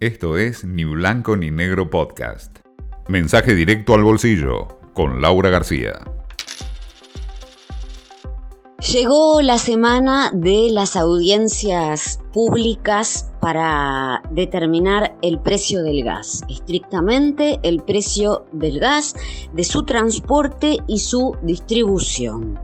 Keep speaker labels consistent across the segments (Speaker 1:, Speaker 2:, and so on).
Speaker 1: Esto es Ni Blanco ni Negro Podcast. Mensaje directo al bolsillo con Laura García.
Speaker 2: Llegó la semana de las audiencias públicas para determinar el precio del gas, estrictamente el precio del gas, de su transporte y su distribución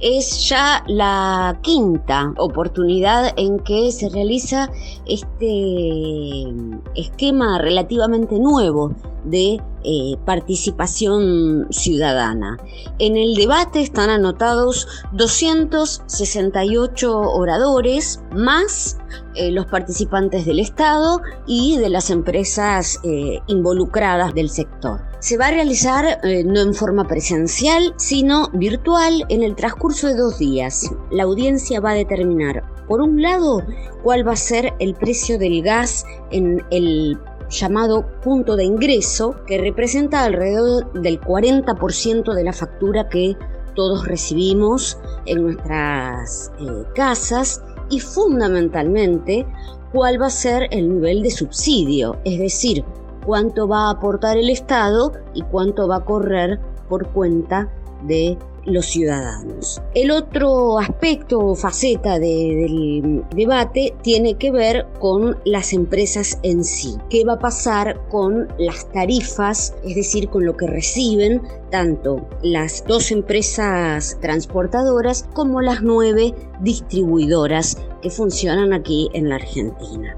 Speaker 2: es ya la quinta oportunidad en que se realiza este esquema relativamente nuevo de eh, participación ciudadana. En el debate están anotados 268 oradores más eh, los participantes del Estado y de las empresas eh, involucradas del sector. Se va a realizar no en forma presencial, sino virtual en el transcurso de dos días. La audiencia va a determinar, por un lado, cuál va a ser el precio del gas en el llamado punto de ingreso, que representa alrededor del 40% de la factura que todos recibimos en nuestras eh, casas y fundamentalmente cuál va a ser el nivel de subsidio, es decir, cuánto va a aportar el Estado y cuánto va a correr por cuenta de los ciudadanos. El otro aspecto o faceta del debate tiene que ver con las empresas en sí. ¿Qué va a pasar con las tarifas, es decir, con lo que reciben tanto las dos empresas transportadoras como las nueve distribuidoras que funcionan aquí en la Argentina?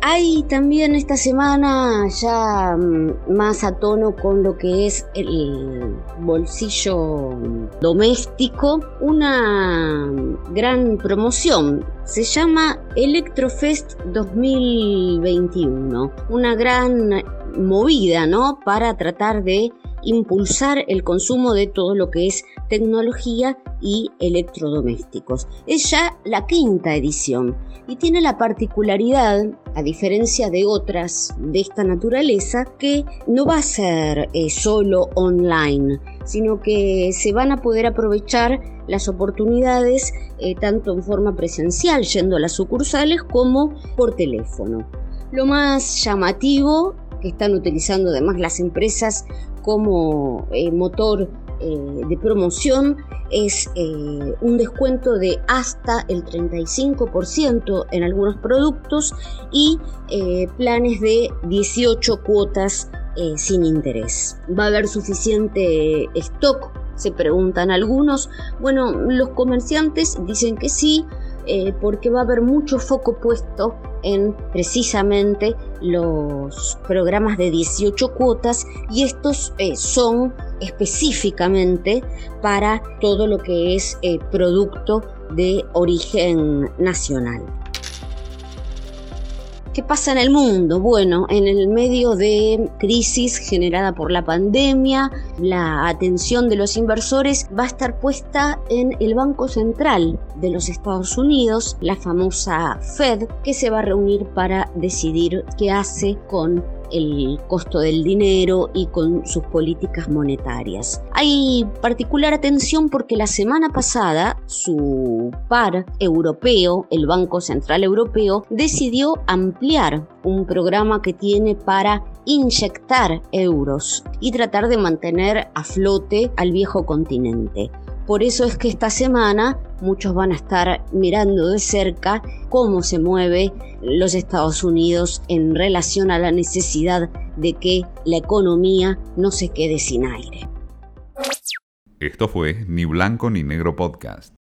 Speaker 2: Hay también esta semana ya mm, más a tono con lo que es el bolsillo doméstico, una gran promoción. Se llama Electrofest 2021, una gran movida, ¿no? Para tratar de impulsar el consumo de todo lo que es tecnología y electrodomésticos. Es ya la quinta edición y tiene la particularidad, a diferencia de otras de esta naturaleza, que no va a ser eh, solo online, sino que se van a poder aprovechar las oportunidades eh, tanto en forma presencial, yendo a las sucursales, como por teléfono. Lo más llamativo que están utilizando además las empresas como eh, motor eh, de promoción es eh, un descuento de hasta el 35% en algunos productos y planes de 18 cuotas sin interés. ¿Va a haber suficiente stock? Se preguntan algunos. Bueno, los comerciantes dicen que sí, porque va a haber mucho foco puesto en precisamente los programas de 18 cuotas y estos eh, son específicamente para todo lo que es eh, producto de origen nacional. ¿Qué pasa en el mundo? Bueno, en el medio de crisis generada por la pandemia, la atención de los inversores va a estar puesta en el Banco Central de los Estados Unidos, la famosa Fed, que se va a reunir para decidir qué hace con el costo del dinero y con sus políticas monetarias. Hay particular atención porque la semana pasada su par europeo, el Banco Central Europeo, decidió ampliar un programa que tiene para inyectar euros y tratar de mantener a flote al viejo continente. Por eso es que esta semana muchos van a estar mirando de cerca cómo se mueve los Estados Unidos en relación a la necesidad de que la economía no se quede sin aire.
Speaker 1: Esto fue Ni Blanco ni Negro Podcast.